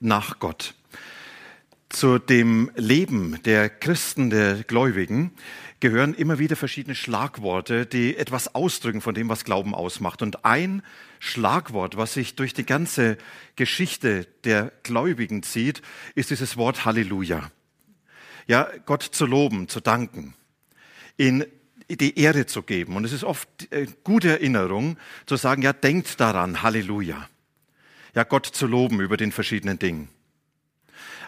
nach Gott. Zu dem Leben der Christen, der Gläubigen, gehören immer wieder verschiedene Schlagworte, die etwas ausdrücken von dem, was Glauben ausmacht. Und ein Schlagwort, was sich durch die ganze Geschichte der Gläubigen zieht, ist dieses Wort Halleluja. Ja, Gott zu loben, zu danken, ihn die Ehre zu geben. Und es ist oft äh, gute Erinnerung zu sagen, ja, denkt daran, Halleluja ja Gott zu loben über den verschiedenen Dingen.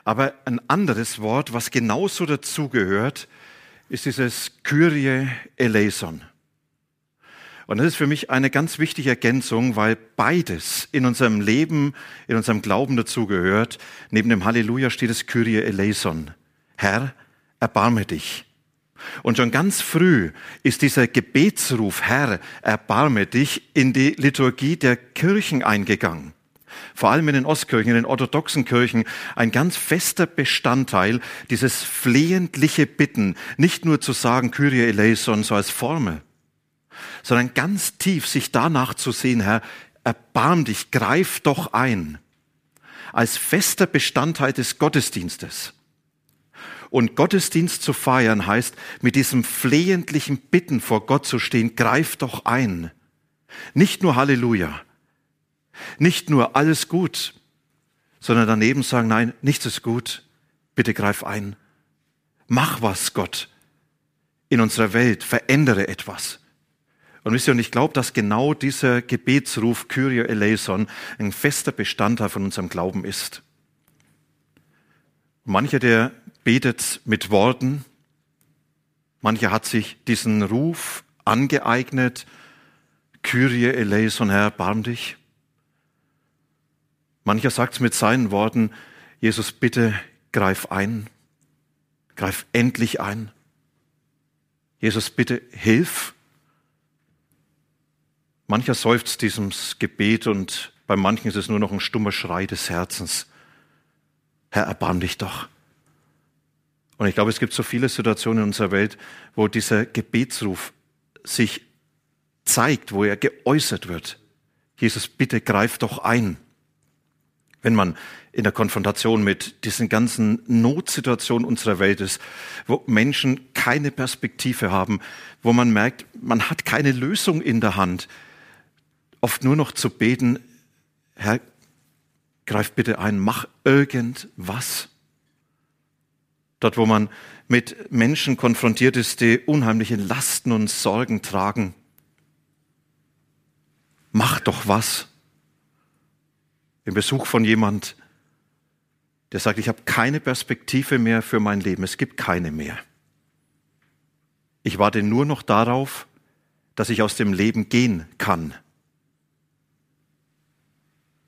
Aber ein anderes Wort, was genauso dazugehört, ist dieses Kyrie eleison. Und das ist für mich eine ganz wichtige Ergänzung, weil beides in unserem Leben, in unserem Glauben dazugehört. Neben dem Halleluja steht das Kyrie eleison. Herr, erbarme dich. Und schon ganz früh ist dieser Gebetsruf, Herr, erbarme dich, in die Liturgie der Kirchen eingegangen vor allem in den Ostkirchen, in den orthodoxen Kirchen, ein ganz fester Bestandteil, dieses flehentliche Bitten, nicht nur zu sagen, Kyrie eleison, so als Formel, sondern ganz tief sich danach zu sehen, Herr, erbarm dich, greif doch ein, als fester Bestandteil des Gottesdienstes. Und Gottesdienst zu feiern heißt, mit diesem flehentlichen Bitten vor Gott zu stehen, greif doch ein. Nicht nur Halleluja, nicht nur alles gut, sondern daneben sagen, nein, nichts ist gut. Bitte greif ein. Mach was, Gott, in unserer Welt. Verändere etwas. Und wisst ihr, und ich glaube, dass genau dieser Gebetsruf Kyrie eleison ein fester Bestandteil von unserem Glauben ist. Mancher, der betet mit Worten, mancher hat sich diesen Ruf angeeignet, Kyrie eleison, Herr, barm dich. Mancher sagt es mit seinen Worten, Jesus, bitte greif ein, greif endlich ein. Jesus, bitte hilf. Mancher seufzt diesem Gebet und bei manchen ist es nur noch ein stummer Schrei des Herzens. Herr, erbarm dich doch. Und ich glaube, es gibt so viele Situationen in unserer Welt, wo dieser Gebetsruf sich zeigt, wo er geäußert wird. Jesus, bitte greif doch ein wenn man in der Konfrontation mit diesen ganzen Notsituationen unserer Welt ist, wo Menschen keine Perspektive haben, wo man merkt, man hat keine Lösung in der Hand, oft nur noch zu beten, Herr, greif bitte ein, mach irgendwas. Dort, wo man mit Menschen konfrontiert ist, die unheimliche Lasten und Sorgen tragen, mach doch was den Besuch von jemand, der sagt, ich habe keine Perspektive mehr für mein Leben, es gibt keine mehr. Ich warte nur noch darauf, dass ich aus dem Leben gehen kann.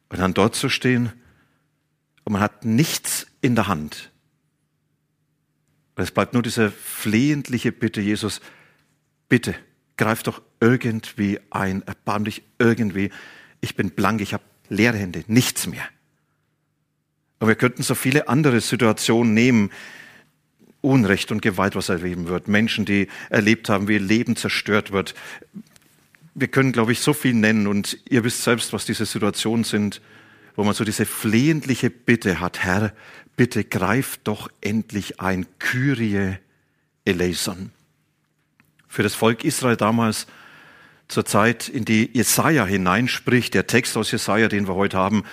Und dann dort zu stehen und man hat nichts in der Hand. Und es bleibt nur diese flehentliche Bitte, Jesus, bitte, greif doch irgendwie ein, erbarm dich irgendwie. Ich bin blank, ich habe leere Hände, nichts mehr. Aber wir könnten so viele andere Situationen nehmen, Unrecht und Gewalt, was erleben wird, Menschen, die erlebt haben, wie ihr Leben zerstört wird. Wir können, glaube ich, so viel nennen und ihr wisst selbst, was diese Situationen sind, wo man so diese flehentliche Bitte hat, Herr, bitte greif doch endlich ein, Kyrie eleison. Für das Volk Israel damals zur Zeit, in die Jesaja hineinspricht, der Text aus Jesaja, den wir heute haben,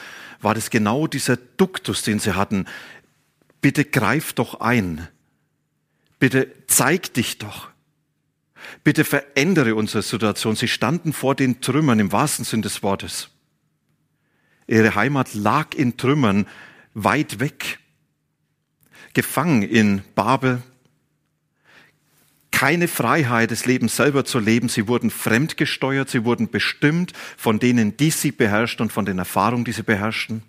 war das genau dieser Duktus, den sie hatten. Bitte greif doch ein. Bitte zeig dich doch. Bitte verändere unsere Situation. Sie standen vor den Trümmern im wahrsten Sinn des Wortes. Ihre Heimat lag in Trümmern weit weg. Gefangen in Babel, keine Freiheit, das Leben selber zu leben. Sie wurden fremdgesteuert, sie wurden bestimmt von denen, die sie beherrschten und von den Erfahrungen, die sie beherrschten.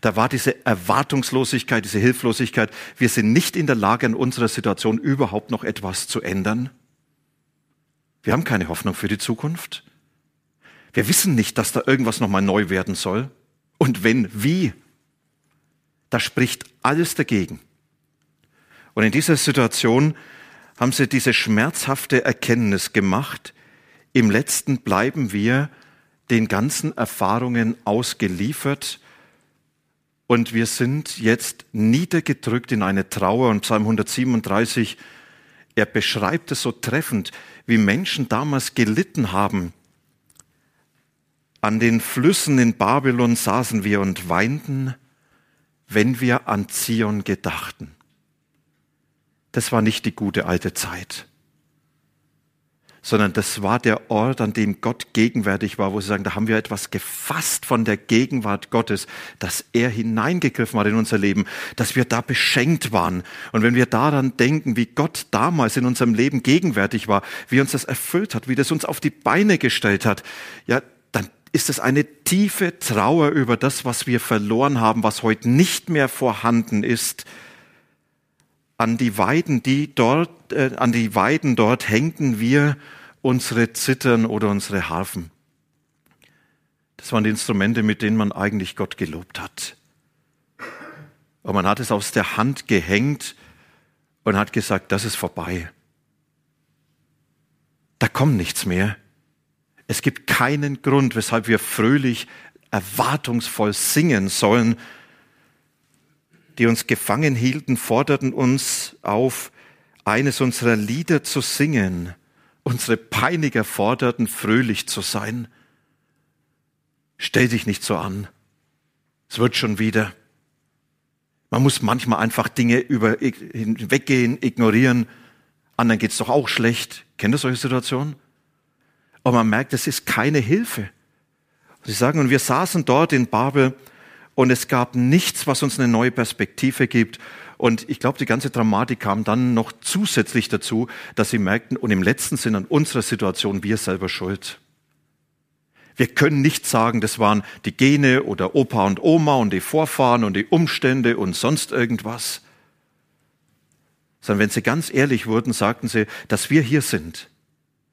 Da war diese Erwartungslosigkeit, diese Hilflosigkeit. Wir sind nicht in der Lage, in unserer Situation überhaupt noch etwas zu ändern. Wir haben keine Hoffnung für die Zukunft. Wir wissen nicht, dass da irgendwas nochmal neu werden soll. Und wenn, wie? Da spricht alles dagegen. Und in dieser Situation haben sie diese schmerzhafte Erkenntnis gemacht. Im letzten bleiben wir den ganzen Erfahrungen ausgeliefert und wir sind jetzt niedergedrückt in eine Trauer. Und Psalm 137, er beschreibt es so treffend, wie Menschen damals gelitten haben. An den Flüssen in Babylon saßen wir und weinten, wenn wir an Zion gedachten. Das war nicht die gute alte Zeit sondern das war der Ort, an dem Gott gegenwärtig war, wo sie sagen, da haben wir etwas gefasst von der Gegenwart Gottes, dass er hineingegriffen hat in unser Leben, dass wir da beschenkt waren. Und wenn wir daran denken, wie Gott damals in unserem Leben gegenwärtig war, wie uns das erfüllt hat, wie das uns auf die Beine gestellt hat, ja, dann ist es eine tiefe Trauer über das, was wir verloren haben, was heute nicht mehr vorhanden ist, an die Weiden, die dort, äh, an die Weiden dort hängten wir unsere Zittern oder unsere Harfen. Das waren die Instrumente, mit denen man eigentlich Gott gelobt hat. Aber man hat es aus der Hand gehängt und hat gesagt, das ist vorbei. Da kommt nichts mehr. Es gibt keinen Grund, weshalb wir fröhlich, erwartungsvoll singen sollen, die uns gefangen hielten, forderten uns auf, eines unserer Lieder zu singen. Unsere Peiniger forderten, fröhlich zu sein. Stell dich nicht so an. Es wird schon wieder. Man muss manchmal einfach Dinge über, hinweggehen, ignorieren. Anderen geht's doch auch schlecht. Kennt ihr solche Situationen? Aber man merkt, es ist keine Hilfe. Sie sagen, und wir saßen dort in Babel und es gab nichts, was uns eine neue Perspektive gibt. Und ich glaube, die ganze Dramatik kam dann noch zusätzlich dazu, dass sie merkten, und im letzten Sinn an unserer Situation wir selber schuld. Wir können nicht sagen, das waren die Gene oder Opa und Oma und die Vorfahren und die Umstände und sonst irgendwas. Sondern wenn sie ganz ehrlich wurden, sagten sie, dass wir hier sind.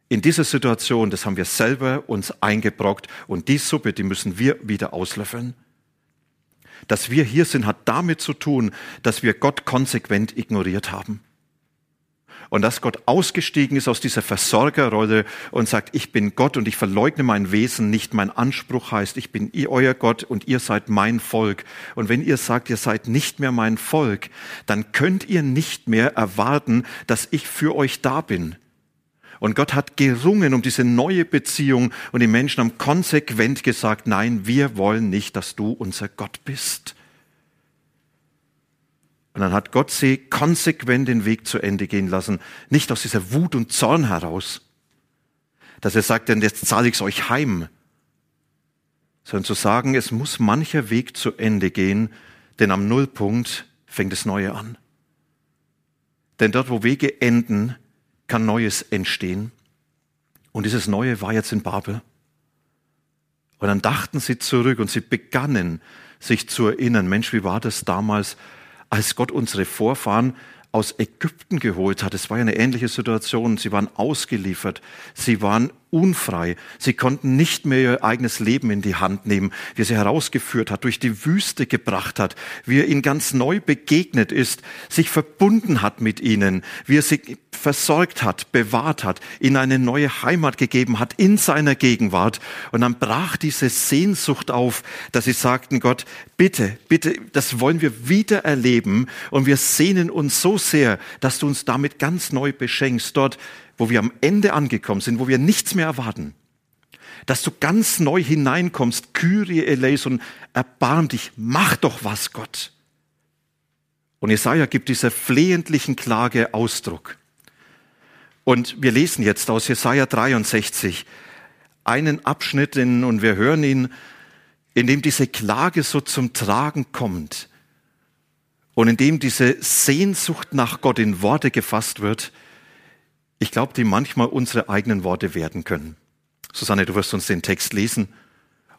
In dieser Situation, das haben wir selber uns eingebrockt und die Suppe, die müssen wir wieder auslöffeln. Dass wir hier sind, hat damit zu tun, dass wir Gott konsequent ignoriert haben. Und dass Gott ausgestiegen ist aus dieser Versorgerrolle und sagt, ich bin Gott und ich verleugne mein Wesen nicht. Mein Anspruch heißt, ich bin euer Gott und ihr seid mein Volk. Und wenn ihr sagt, ihr seid nicht mehr mein Volk, dann könnt ihr nicht mehr erwarten, dass ich für euch da bin. Und Gott hat gerungen um diese neue Beziehung und die Menschen haben konsequent gesagt, nein, wir wollen nicht, dass du unser Gott bist. Und dann hat Gott sie konsequent den Weg zu Ende gehen lassen, nicht aus dieser Wut und Zorn heraus, dass er sagt, denn jetzt zahle ich es euch heim, sondern zu sagen, es muss mancher Weg zu Ende gehen, denn am Nullpunkt fängt das Neue an. Denn dort, wo Wege enden, kann Neues entstehen. Und dieses Neue war jetzt in Babel. Und dann dachten sie zurück und sie begannen sich zu erinnern, Mensch, wie war das damals, als Gott unsere Vorfahren aus Ägypten geholt hat. Es war ja eine ähnliche Situation. Sie waren ausgeliefert. Sie waren unfrei. Sie konnten nicht mehr ihr eigenes Leben in die Hand nehmen, wie er sie herausgeführt hat, durch die Wüste gebracht hat, wie er ihnen ganz neu begegnet ist, sich verbunden hat mit ihnen, wie er sie versorgt hat, bewahrt hat, ihnen eine neue Heimat gegeben hat in seiner Gegenwart. Und dann brach diese Sehnsucht auf, dass sie sagten, Gott, bitte, bitte, das wollen wir wieder erleben. Und wir sehnen uns so sehr, dass du uns damit ganz neu beschenkst, dort wo wir am Ende angekommen sind, wo wir nichts mehr erwarten, dass du ganz neu hineinkommst, Kyrie eleison, erbarm dich, mach doch was, Gott. Und Jesaja gibt dieser flehentlichen Klage Ausdruck. Und wir lesen jetzt aus Jesaja 63 einen Abschnitt in, und wir hören ihn, in dem diese Klage so zum Tragen kommt und in dem diese Sehnsucht nach Gott in Worte gefasst wird, ich glaube, die manchmal unsere eigenen Worte werden können. Susanne, du wirst uns den Text lesen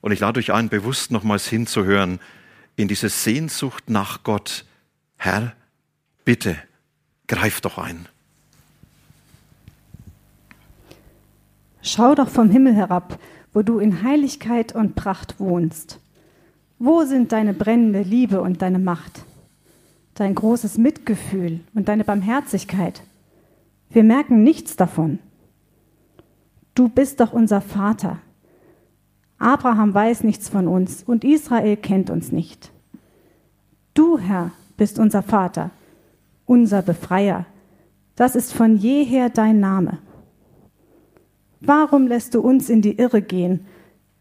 und ich lade euch ein, bewusst nochmals hinzuhören in diese Sehnsucht nach Gott, Herr, bitte, greif doch ein. Schau doch vom Himmel herab, wo du in Heiligkeit und Pracht wohnst. Wo sind deine brennende Liebe und deine Macht? Dein großes Mitgefühl und deine Barmherzigkeit? Wir merken nichts davon. Du bist doch unser Vater. Abraham weiß nichts von uns und Israel kennt uns nicht. Du, Herr, bist unser Vater, unser Befreier. Das ist von jeher dein Name. Warum lässt du uns in die Irre gehen,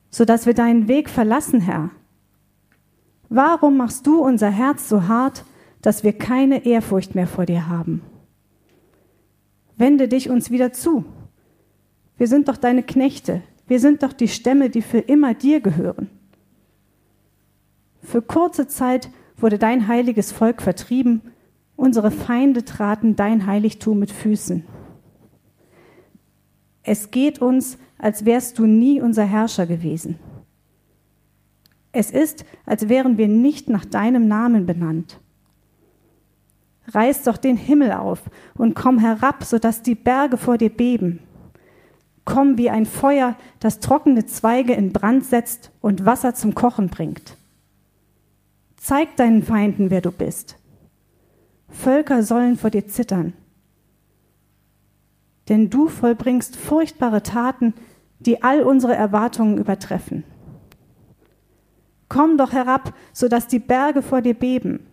so dass wir deinen Weg verlassen, Herr? Warum machst du unser Herz so hart, dass wir keine Ehrfurcht mehr vor dir haben? Wende dich uns wieder zu. Wir sind doch deine Knechte, wir sind doch die Stämme, die für immer dir gehören. Für kurze Zeit wurde dein heiliges Volk vertrieben, unsere Feinde traten dein Heiligtum mit Füßen. Es geht uns, als wärst du nie unser Herrscher gewesen. Es ist, als wären wir nicht nach deinem Namen benannt. Reiß doch den Himmel auf und komm herab, sodass die Berge vor dir beben. Komm wie ein Feuer, das trockene Zweige in Brand setzt und Wasser zum Kochen bringt. Zeig deinen Feinden, wer du bist. Völker sollen vor dir zittern denn du vollbringst furchtbare Taten, die all unsere Erwartungen übertreffen. Komm doch herab, so dass die Berge vor dir beben.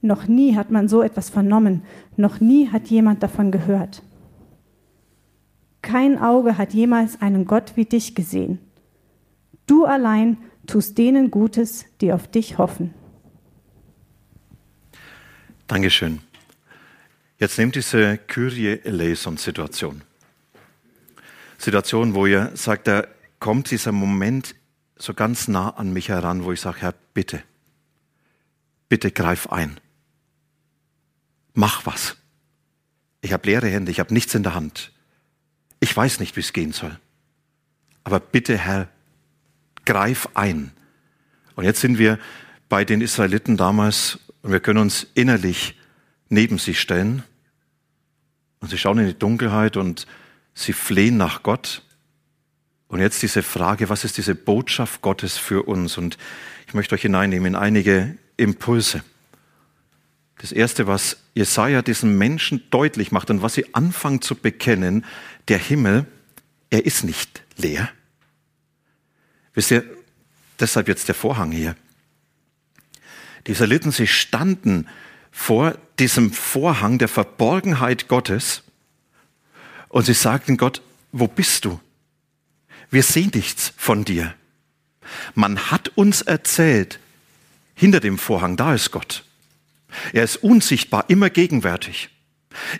Noch nie hat man so etwas vernommen, noch nie hat jemand davon gehört. Kein Auge hat jemals einen Gott wie dich gesehen. Du allein tust denen Gutes, die auf dich hoffen. Dankeschön. Jetzt nehmt diese Kyrie eleison-Situation. Situation, wo ihr sagt, da kommt dieser Moment so ganz nah an mich heran, wo ich sage, Herr, bitte, bitte greif ein. Mach was. Ich habe leere Hände, ich habe nichts in der Hand. Ich weiß nicht, wie es gehen soll. Aber bitte, Herr, greif ein. Und jetzt sind wir bei den Israeliten damals und wir können uns innerlich neben sie stellen und sie schauen in die Dunkelheit und sie flehen nach Gott. Und jetzt diese Frage, was ist diese Botschaft Gottes für uns? Und ich möchte euch hineinnehmen in einige Impulse. Das erste, was Jesaja diesen Menschen deutlich macht und was sie anfangen zu bekennen, der Himmel, er ist nicht leer. Wisst ihr, deshalb jetzt der Vorhang hier. Die Israeliten, sie standen vor diesem Vorhang der Verborgenheit Gottes und sie sagten Gott, wo bist du? Wir sehen nichts von dir. Man hat uns erzählt, hinter dem Vorhang, da ist Gott. Er ist unsichtbar, immer gegenwärtig.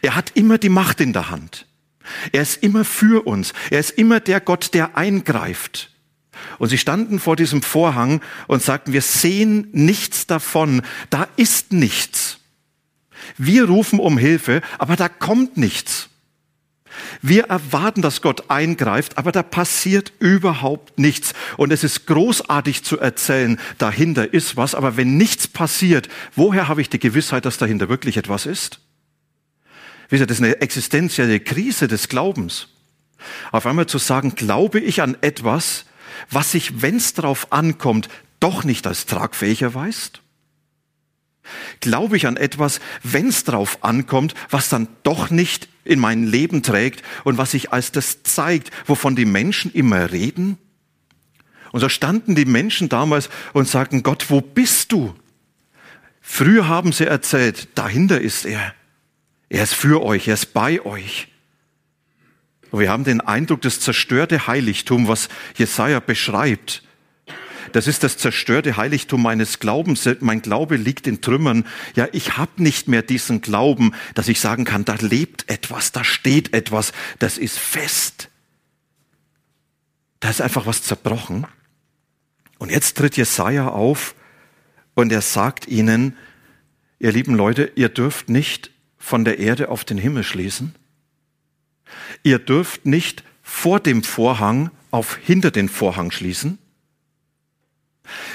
Er hat immer die Macht in der Hand. Er ist immer für uns. Er ist immer der Gott, der eingreift. Und sie standen vor diesem Vorhang und sagten, wir sehen nichts davon. Da ist nichts. Wir rufen um Hilfe, aber da kommt nichts. Wir erwarten, dass Gott eingreift, aber da passiert überhaupt nichts. Und es ist großartig zu erzählen, dahinter ist was, aber wenn nichts passiert, woher habe ich die Gewissheit, dass dahinter wirklich etwas ist? Wisst ihr, das ist eine existenzielle Krise des Glaubens. Auf einmal zu sagen, glaube ich an etwas, was sich, wenn es darauf ankommt, doch nicht als tragfähig erweist? Glaube ich an etwas, wenn es drauf ankommt, was dann doch nicht in mein Leben trägt und was sich als das zeigt, wovon die Menschen immer reden? Und so standen die Menschen damals und sagten, Gott, wo bist du? Früher haben sie erzählt, dahinter ist er. Er ist für euch, er ist bei euch. Und wir haben den Eindruck, das zerstörte Heiligtum, was Jesaja beschreibt, das ist das zerstörte Heiligtum meines Glaubens. Mein Glaube liegt in Trümmern. Ja, ich habe nicht mehr diesen Glauben, dass ich sagen kann, da lebt etwas, da steht etwas, das ist fest. Da ist einfach was zerbrochen. Und jetzt tritt Jesaja auf und er sagt ihnen, ihr lieben Leute, ihr dürft nicht von der Erde auf den Himmel schließen. Ihr dürft nicht vor dem Vorhang auf hinter den Vorhang schließen.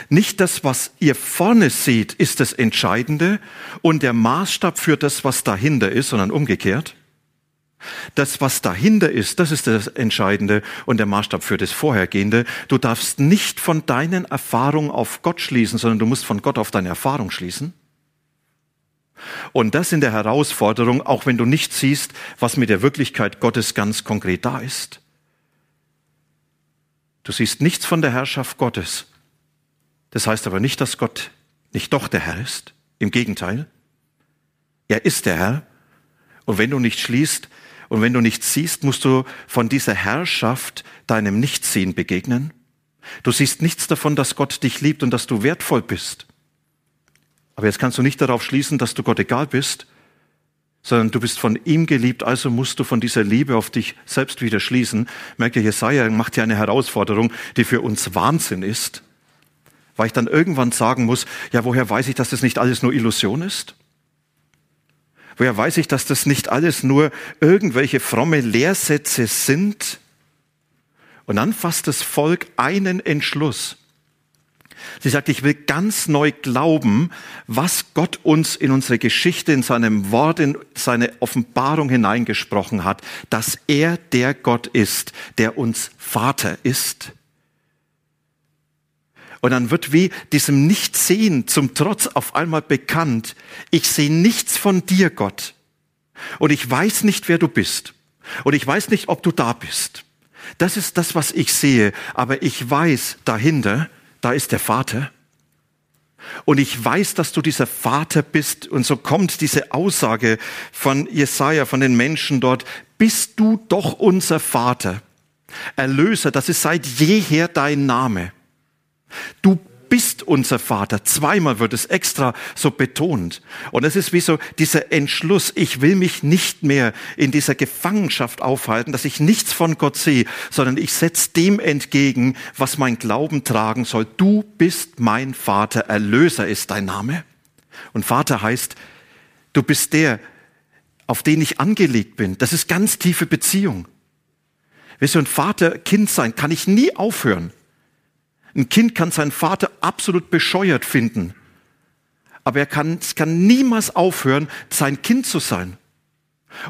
Nicht das, was ihr vorne seht, ist das Entscheidende und der Maßstab für das, was dahinter ist, sondern umgekehrt. Das, was dahinter ist, das ist das Entscheidende und der Maßstab für das Vorhergehende. Du darfst nicht von deinen Erfahrungen auf Gott schließen, sondern du musst von Gott auf deine Erfahrung schließen. Und das in der Herausforderung, auch wenn du nicht siehst, was mit der Wirklichkeit Gottes ganz konkret da ist. Du siehst nichts von der Herrschaft Gottes. Das heißt aber nicht, dass Gott nicht doch der Herr ist. Im Gegenteil. Er ist der Herr. Und wenn du nicht schließt und wenn du nichts siehst, musst du von dieser Herrschaft deinem Nichtsehen begegnen. Du siehst nichts davon, dass Gott dich liebt und dass du wertvoll bist. Aber jetzt kannst du nicht darauf schließen, dass du Gott egal bist, sondern du bist von ihm geliebt, also musst du von dieser Liebe auf dich selbst wieder schließen. Merkt ihr, Jesaja macht hier eine Herausforderung, die für uns Wahnsinn ist, weil ich dann irgendwann sagen muss, ja, woher weiß ich, dass das nicht alles nur Illusion ist? Woher weiß ich, dass das nicht alles nur irgendwelche fromme Lehrsätze sind? Und dann fasst das Volk einen Entschluss. Sie sagt, ich will ganz neu glauben, was Gott uns in unsere Geschichte, in seinem Wort, in seine Offenbarung hineingesprochen hat, dass er der Gott ist, der uns Vater ist. Und dann wird wie diesem Nichtsehen zum Trotz auf einmal bekannt, ich sehe nichts von dir, Gott. Und ich weiß nicht, wer du bist. Und ich weiß nicht, ob du da bist. Das ist das, was ich sehe. Aber ich weiß dahinter, da ist der Vater. Und ich weiß, dass du dieser Vater bist. Und so kommt diese Aussage von Jesaja, von den Menschen dort. Bist du doch unser Vater? Erlöser, das ist seit jeher dein Name. Du bist unser Vater. Zweimal wird es extra so betont. Und es ist wie so dieser Entschluss, ich will mich nicht mehr in dieser Gefangenschaft aufhalten, dass ich nichts von Gott sehe, sondern ich setze dem entgegen, was mein Glauben tragen soll. Du bist mein Vater, Erlöser ist dein Name. Und Vater heißt, du bist der, auf den ich angelegt bin. Das ist ganz tiefe Beziehung. Weißt du, ein Vater-Kind sein kann ich nie aufhören. Ein Kind kann seinen Vater absolut bescheuert finden, aber er kann, es kann niemals aufhören, sein Kind zu sein.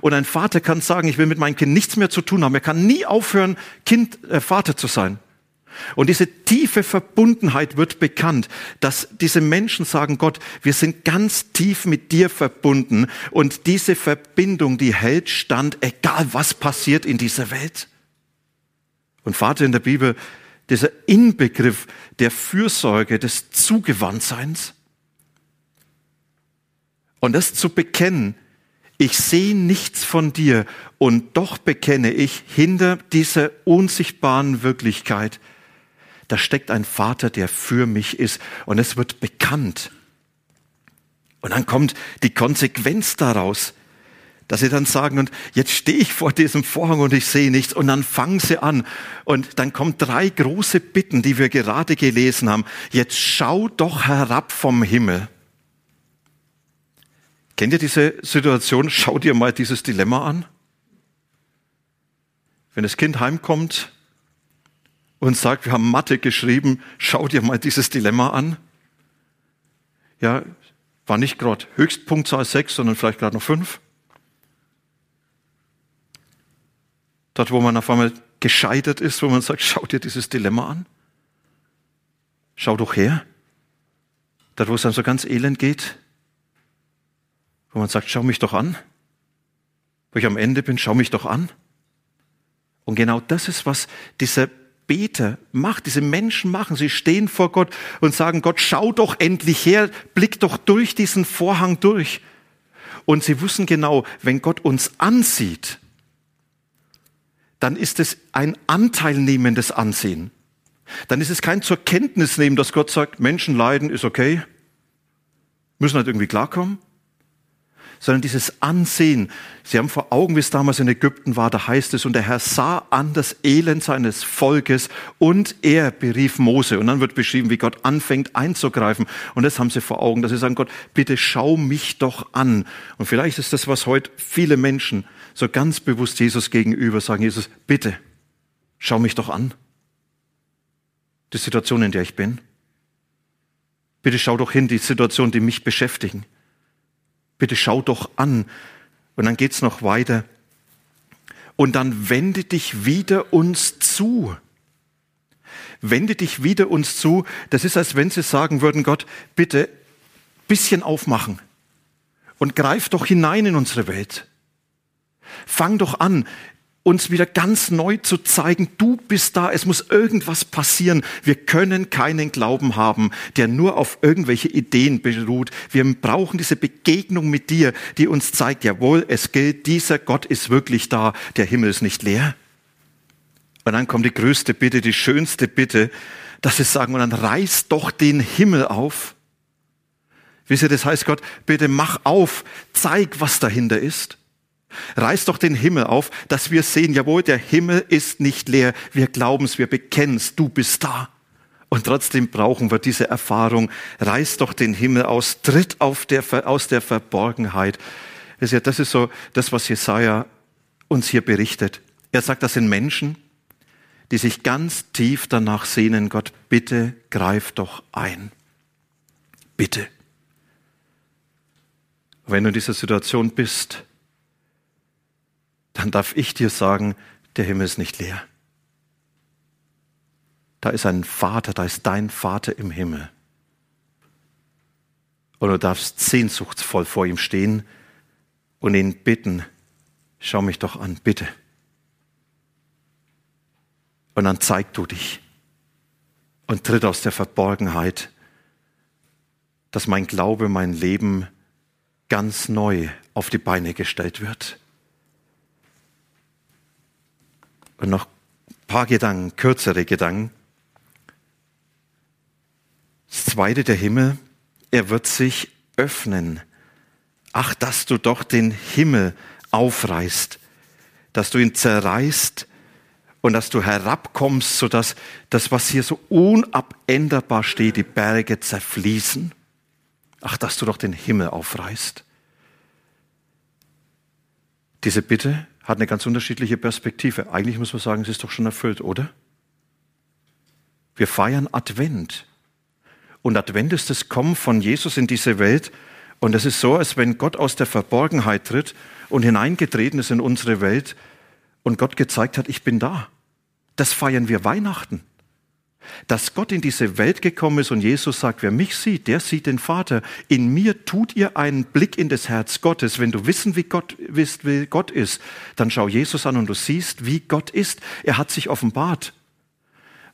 Und ein Vater kann sagen, ich will mit meinem Kind nichts mehr zu tun haben. Er kann nie aufhören, Kind, äh, Vater zu sein. Und diese tiefe Verbundenheit wird bekannt, dass diese Menschen sagen, Gott, wir sind ganz tief mit dir verbunden und diese Verbindung, die hält stand, egal was passiert in dieser Welt. Und Vater in der Bibel dieser Inbegriff der Fürsorge, des Zugewandtseins. Und das zu bekennen, ich sehe nichts von dir und doch bekenne ich hinter dieser unsichtbaren Wirklichkeit, da steckt ein Vater, der für mich ist und es wird bekannt. Und dann kommt die Konsequenz daraus dass sie dann sagen, und jetzt stehe ich vor diesem Vorhang und ich sehe nichts, und dann fangen sie an. Und dann kommen drei große Bitten, die wir gerade gelesen haben. Jetzt schau doch herab vom Himmel. Kennt ihr diese Situation? Schau dir mal dieses Dilemma an. Wenn das Kind heimkommt und sagt, wir haben Mathe geschrieben, schau dir mal dieses Dilemma an. Ja, war nicht gerade Höchstpunktzahl sechs, sondern vielleicht gerade noch fünf. Dort, wo man auf einmal gescheitert ist, wo man sagt, schau dir dieses Dilemma an. Schau doch her. Dort, wo es dann so ganz elend geht, wo man sagt, schau mich doch an. Wo ich am Ende bin, schau mich doch an. Und genau das ist, was dieser Beter macht, diese Menschen machen. Sie stehen vor Gott und sagen, Gott, schau doch endlich her, blick doch durch diesen Vorhang durch. Und sie wissen genau, wenn Gott uns ansieht, dann ist es ein anteilnehmendes Ansehen. Dann ist es kein zur Kenntnis nehmen, dass Gott sagt, Menschen leiden ist okay, müssen halt irgendwie klarkommen, sondern dieses Ansehen. Sie haben vor Augen, wie es damals in Ägypten war, da heißt es, und der Herr sah an das Elend seines Volkes und er berief Mose. Und dann wird beschrieben, wie Gott anfängt einzugreifen. Und das haben sie vor Augen, dass sie sagen, Gott, bitte schau mich doch an. Und vielleicht ist das, was heute viele Menschen so ganz bewusst Jesus gegenüber sagen, Jesus, bitte, schau mich doch an. Die Situation, in der ich bin. Bitte schau doch hin, die Situation, die mich beschäftigen. Bitte schau doch an. Und dann geht's noch weiter. Und dann wende dich wieder uns zu. Wende dich wieder uns zu. Das ist, als wenn sie sagen würden, Gott, bitte bisschen aufmachen und greif doch hinein in unsere Welt. Fang doch an, uns wieder ganz neu zu zeigen, du bist da, es muss irgendwas passieren. Wir können keinen Glauben haben, der nur auf irgendwelche Ideen beruht. Wir brauchen diese Begegnung mit dir, die uns zeigt, jawohl, es gilt, dieser Gott ist wirklich da, der Himmel ist nicht leer. Und dann kommt die größte Bitte, die schönste Bitte, dass sie sagen, und dann reiß doch den Himmel auf. Wisst ihr, das heißt Gott, bitte mach auf, zeig, was dahinter ist. Reiß doch den Himmel auf, dass wir sehen, jawohl, der Himmel ist nicht leer. Wir glauben es, wir bekennen es, du bist da. Und trotzdem brauchen wir diese Erfahrung. Reiß doch den Himmel aus, tritt auf der, aus der Verborgenheit. Das ist, so das, was Jesaja uns hier berichtet. Er sagt, das sind Menschen, die sich ganz tief danach sehnen, Gott, bitte greif doch ein. Bitte. Wenn du in dieser Situation bist, dann darf ich dir sagen, der Himmel ist nicht leer. Da ist ein Vater, da ist dein Vater im Himmel. Und du darfst sehnsuchtsvoll vor ihm stehen und ihn bitten, schau mich doch an, bitte. Und dann zeig du dich und tritt aus der Verborgenheit, dass mein Glaube, mein Leben ganz neu auf die Beine gestellt wird. Und noch ein paar Gedanken, kürzere Gedanken. Das zweite, der Himmel, er wird sich öffnen. Ach, dass du doch den Himmel aufreißt, dass du ihn zerreißt und dass du herabkommst, sodass das, was hier so unabänderbar steht, die Berge zerfließen. Ach, dass du doch den Himmel aufreißt. Diese Bitte hat eine ganz unterschiedliche Perspektive. Eigentlich muss man sagen, es ist doch schon erfüllt, oder? Wir feiern Advent. Und Advent ist das Kommen von Jesus in diese Welt. Und es ist so, als wenn Gott aus der Verborgenheit tritt und hineingetreten ist in unsere Welt und Gott gezeigt hat, ich bin da. Das feiern wir Weihnachten. Dass Gott in diese Welt gekommen ist und Jesus sagt, wer mich sieht, der sieht den Vater. In mir tut ihr einen Blick in das Herz Gottes. Wenn du wissen, wie Gott, wisst, wie Gott ist, dann schau Jesus an und du siehst, wie Gott ist. Er hat sich offenbart.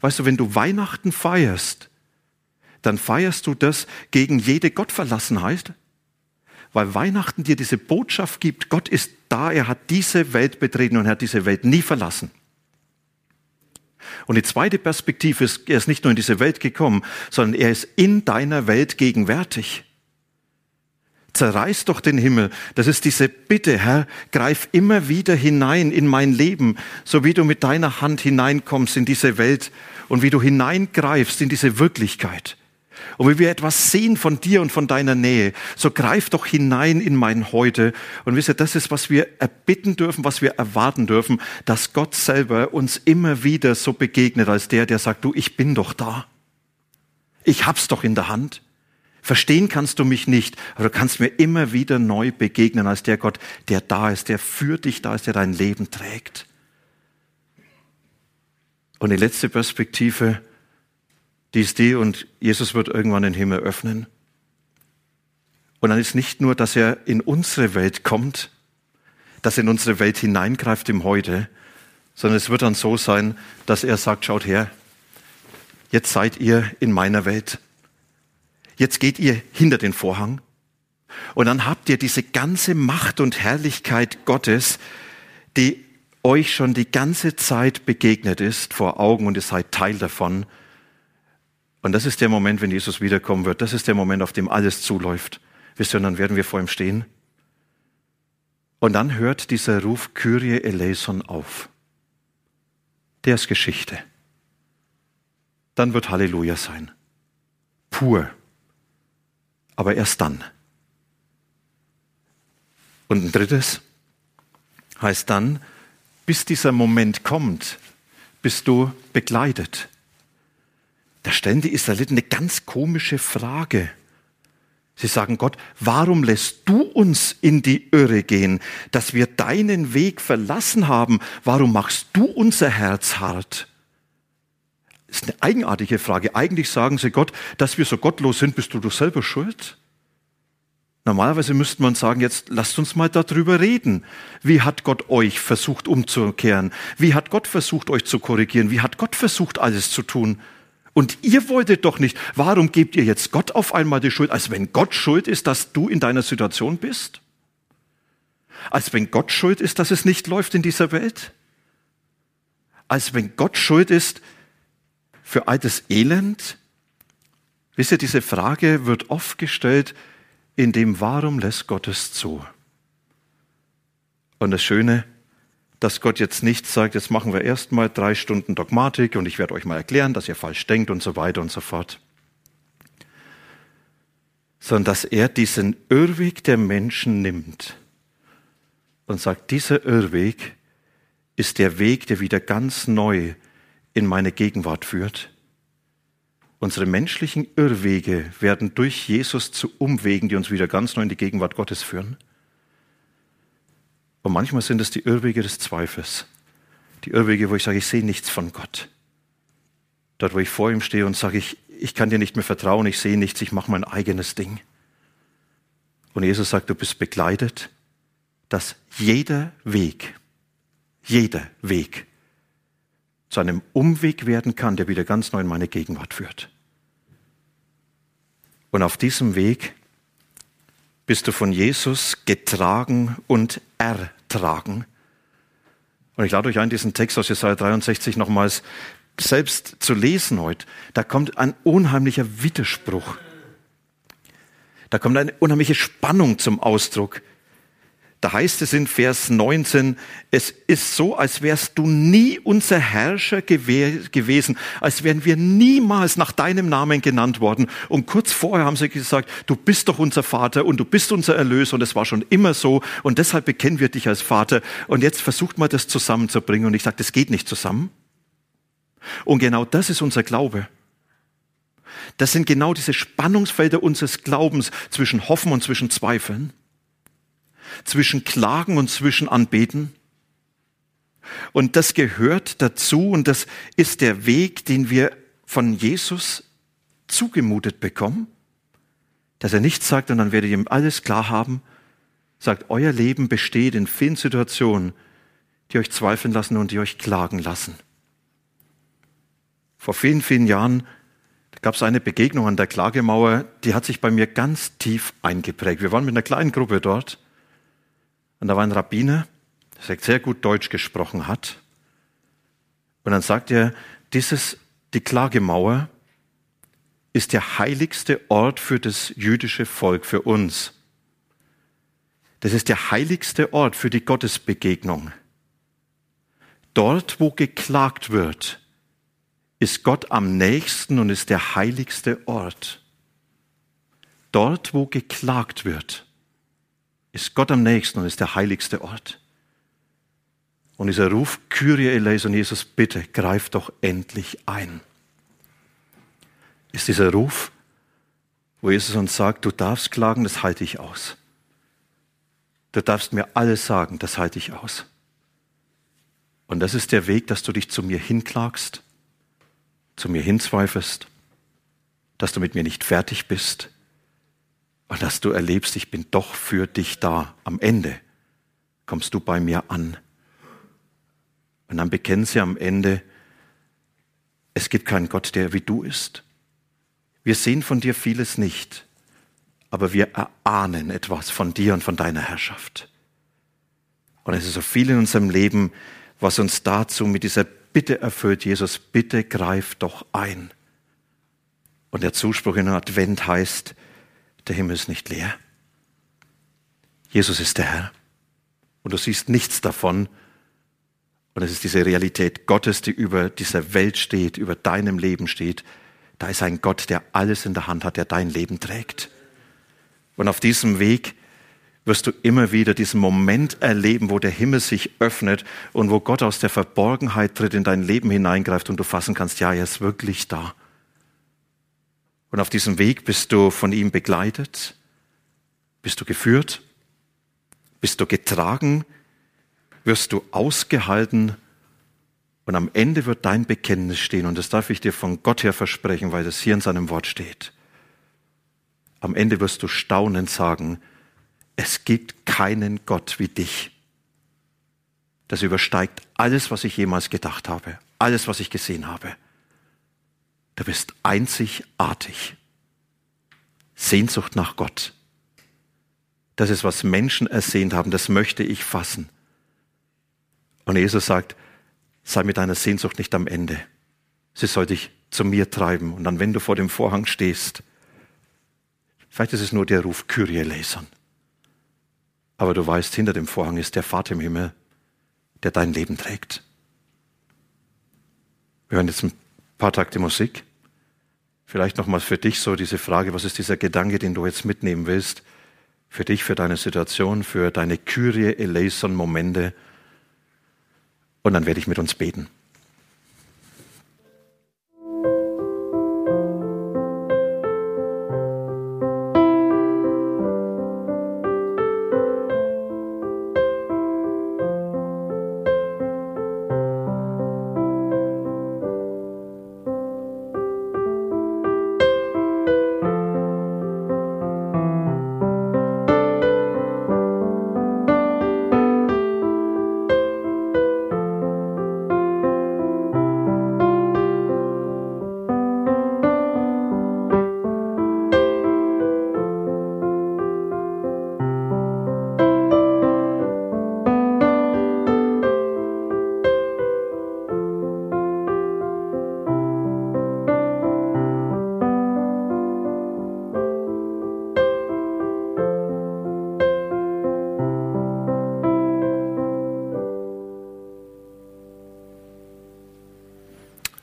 Weißt du, wenn du Weihnachten feierst, dann feierst du das gegen jede Gottverlassenheit, weil Weihnachten dir diese Botschaft gibt, Gott ist da, er hat diese Welt betreten und er hat diese Welt nie verlassen. Und die zweite Perspektive ist, er ist nicht nur in diese Welt gekommen, sondern er ist in deiner Welt gegenwärtig. Zerreiß doch den Himmel. Das ist diese Bitte, Herr, greif immer wieder hinein in mein Leben, so wie du mit deiner Hand hineinkommst in diese Welt und wie du hineingreifst in diese Wirklichkeit. Und wenn wir etwas sehen von dir und von deiner Nähe, so greif doch hinein in mein Heute. Und wisst ihr, das ist, was wir erbitten dürfen, was wir erwarten dürfen, dass Gott selber uns immer wieder so begegnet als der, der sagt, du, ich bin doch da. Ich hab's doch in der Hand. Verstehen kannst du mich nicht, aber du kannst mir immer wieder neu begegnen als der Gott, der da ist, der für dich da ist, der dein Leben trägt. Und die letzte Perspektive, die ist die und Jesus wird irgendwann den Himmel öffnen. Und dann ist nicht nur, dass er in unsere Welt kommt, dass er in unsere Welt hineingreift im Heute, sondern es wird dann so sein, dass er sagt, schaut her, jetzt seid ihr in meiner Welt. Jetzt geht ihr hinter den Vorhang. Und dann habt ihr diese ganze Macht und Herrlichkeit Gottes, die euch schon die ganze Zeit begegnet ist, vor Augen und ihr seid Teil davon. Und das ist der Moment, wenn Jesus wiederkommen wird. Das ist der Moment, auf dem alles zuläuft. Wisst ihr, und dann werden wir vor ihm stehen. Und dann hört dieser Ruf Kyrie eleison auf. Der ist Geschichte. Dann wird Halleluja sein. Pur. Aber erst dann. Und ein drittes heißt dann, bis dieser Moment kommt, bist du begleitet Da stellen die Israeliten eine ganz komische Frage. Sie sagen Gott, warum lässt du uns in die Irre gehen, dass wir deinen Weg verlassen haben? Warum machst du unser Herz hart? Das ist eine eigenartige Frage. Eigentlich sagen sie Gott, dass wir so gottlos sind, bist du doch selber schuld? Normalerweise müsste man sagen, jetzt lasst uns mal darüber reden. Wie hat Gott euch versucht umzukehren? Wie hat Gott versucht euch zu korrigieren? Wie hat Gott versucht alles zu tun? Und ihr wolltet doch nicht. Warum gebt ihr jetzt Gott auf einmal die Schuld, als wenn Gott schuld ist, dass du in deiner Situation bist? Als wenn Gott schuld ist, dass es nicht läuft in dieser Welt? Als wenn Gott schuld ist für all das Elend? Wisst ihr, diese Frage wird oft gestellt, in dem Warum lässt Gott es zu? Und das Schöne, dass Gott jetzt nicht sagt, jetzt machen wir erstmal drei Stunden Dogmatik und ich werde euch mal erklären, dass ihr falsch denkt und so weiter und so fort. Sondern dass er diesen Irrweg der Menschen nimmt und sagt, dieser Irrweg ist der Weg, der wieder ganz neu in meine Gegenwart führt. Unsere menschlichen Irrwege werden durch Jesus zu Umwegen, die uns wieder ganz neu in die Gegenwart Gottes führen. Und manchmal sind es die Irrwege des Zweifels. Die Irrwege, wo ich sage, ich sehe nichts von Gott. Dort, wo ich vor ihm stehe und sage, ich, ich kann dir nicht mehr vertrauen, ich sehe nichts, ich mache mein eigenes Ding. Und Jesus sagt, du bist begleitet, dass jeder Weg, jeder Weg zu einem Umweg werden kann, der wieder ganz neu in meine Gegenwart führt. Und auf diesem Weg bist du von Jesus getragen und ertragen. Und ich lade euch ein, diesen Text aus Jesaja 63 nochmals selbst zu lesen heute. Da kommt ein unheimlicher Widerspruch. Da kommt eine unheimliche Spannung zum Ausdruck. Da heißt es in Vers 19, es ist so, als wärst du nie unser Herrscher gewesen, als wären wir niemals nach deinem Namen genannt worden. Und kurz vorher haben sie gesagt, du bist doch unser Vater und du bist unser Erlöser und es war schon immer so und deshalb bekennen wir dich als Vater. Und jetzt versucht man das zusammenzubringen und ich sage, das geht nicht zusammen. Und genau das ist unser Glaube. Das sind genau diese Spannungsfelder unseres Glaubens zwischen Hoffen und zwischen Zweifeln zwischen Klagen und zwischen Anbeten. Und das gehört dazu und das ist der Weg, den wir von Jesus zugemutet bekommen, dass er nicht sagt, und dann werdet ihr ihm alles klar haben, sagt, euer Leben besteht in vielen Situationen, die euch zweifeln lassen und die euch klagen lassen. Vor vielen, vielen Jahren gab es eine Begegnung an der Klagemauer, die hat sich bei mir ganz tief eingeprägt. Wir waren mit einer kleinen Gruppe dort und da war ein Rabbiner, der sehr gut Deutsch gesprochen hat. Und dann sagt er, dieses, die Klagemauer ist der heiligste Ort für das jüdische Volk, für uns. Das ist der heiligste Ort für die Gottesbegegnung. Dort, wo geklagt wird, ist Gott am nächsten und ist der heiligste Ort. Dort, wo geklagt wird ist Gott am nächsten und ist der heiligste Ort. Und dieser Ruf, Kyrie eleison, Jesus, bitte, greif doch endlich ein. Ist dieser Ruf, wo Jesus uns sagt, du darfst klagen, das halte ich aus. Du darfst mir alles sagen, das halte ich aus. Und das ist der Weg, dass du dich zu mir hinklagst, zu mir hinzweifelst, dass du mit mir nicht fertig bist, und dass du erlebst, ich bin doch für dich da. Am Ende kommst du bei mir an. Und dann bekennen sie am Ende, es gibt keinen Gott, der wie du ist. Wir sehen von dir vieles nicht, aber wir erahnen etwas von dir und von deiner Herrschaft. Und es ist so viel in unserem Leben, was uns dazu mit dieser Bitte erfüllt, Jesus, bitte greif doch ein. Und der Zuspruch in Advent heißt, der Himmel ist nicht leer. Jesus ist der Herr. Und du siehst nichts davon. Und es ist diese Realität Gottes, die über dieser Welt steht, über deinem Leben steht. Da ist ein Gott, der alles in der Hand hat, der dein Leben trägt. Und auf diesem Weg wirst du immer wieder diesen Moment erleben, wo der Himmel sich öffnet und wo Gott aus der Verborgenheit tritt, in dein Leben hineingreift und du fassen kannst, ja, er ist wirklich da. Und auf diesem Weg bist du von ihm begleitet, bist du geführt, bist du getragen, wirst du ausgehalten und am Ende wird dein Bekenntnis stehen und das darf ich dir von Gott her versprechen, weil das hier in seinem Wort steht. Am Ende wirst du staunend sagen, es gibt keinen Gott wie dich. Das übersteigt alles, was ich jemals gedacht habe, alles, was ich gesehen habe. Du bist einzigartig. Sehnsucht nach Gott. Das ist, was Menschen ersehnt haben, das möchte ich fassen. Und Jesus sagt, sei mit deiner Sehnsucht nicht am Ende. Sie soll dich zu mir treiben. Und dann, wenn du vor dem Vorhang stehst, vielleicht ist es nur der Ruf Kyrie eleison. Aber du weißt, hinter dem Vorhang ist der Vater im Himmel, der dein Leben trägt. Wir hören jetzt ein paar Takte Musik. Vielleicht nochmal für dich so diese Frage, was ist dieser Gedanke, den du jetzt mitnehmen willst? Für dich, für deine Situation, für deine Kyrie eleison Momente. Und dann werde ich mit uns beten.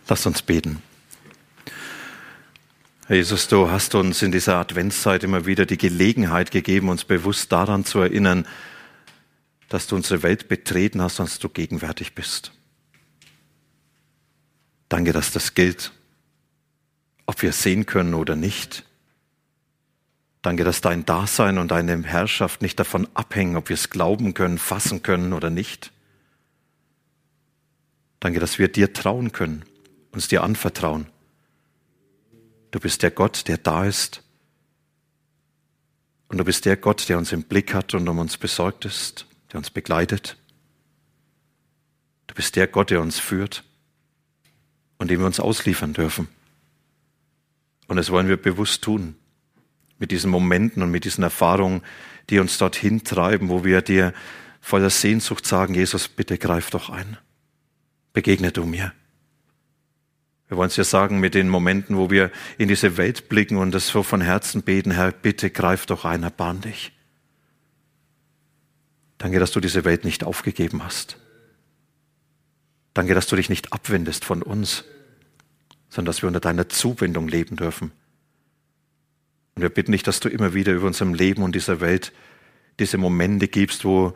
Lass uns beten. Herr Jesus, du hast uns in dieser Adventszeit immer wieder die Gelegenheit gegeben, uns bewusst daran zu erinnern, dass du unsere Welt betreten hast und dass du gegenwärtig bist. Danke, dass das gilt, ob wir sehen können oder nicht. Danke, dass dein Dasein und deine Herrschaft nicht davon abhängen, ob wir es glauben können, fassen können oder nicht. Danke, dass wir dir trauen können uns dir anvertrauen. Du bist der Gott, der da ist. Und du bist der Gott, der uns im Blick hat und um uns besorgt ist, der uns begleitet. Du bist der Gott, der uns führt und dem wir uns ausliefern dürfen. Und das wollen wir bewusst tun, mit diesen Momenten und mit diesen Erfahrungen, die uns dorthin treiben, wo wir dir voller Sehnsucht sagen, Jesus, bitte greif doch ein. Begegne du mir. Wir wollen es ja sagen mit den Momenten, wo wir in diese Welt blicken und das so von Herzen beten, Herr, bitte greif doch ein, erbarm dich. Danke, dass du diese Welt nicht aufgegeben hast. Danke, dass du dich nicht abwendest von uns, sondern dass wir unter deiner Zuwendung leben dürfen. Und wir bitten dich, dass du immer wieder über unserem Leben und dieser Welt diese Momente gibst, wo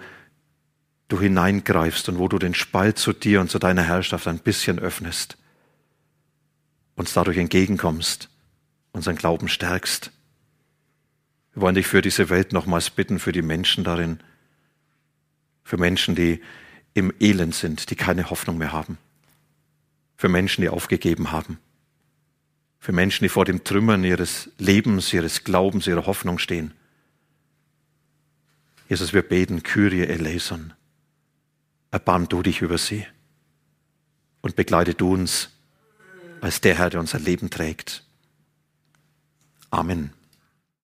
du hineingreifst und wo du den Spalt zu dir und zu deiner Herrschaft ein bisschen öffnest uns dadurch entgegenkommst, unseren Glauben stärkst. Wir wollen dich für diese Welt nochmals bitten, für die Menschen darin, für Menschen, die im Elend sind, die keine Hoffnung mehr haben, für Menschen, die aufgegeben haben, für Menschen, die vor dem Trümmern ihres Lebens, ihres Glaubens, ihrer Hoffnung stehen. Jesus, wir beten, Kyrie eleison. Erbarm du dich über sie und begleite du uns als der Herr, der unser Leben trägt. Amen.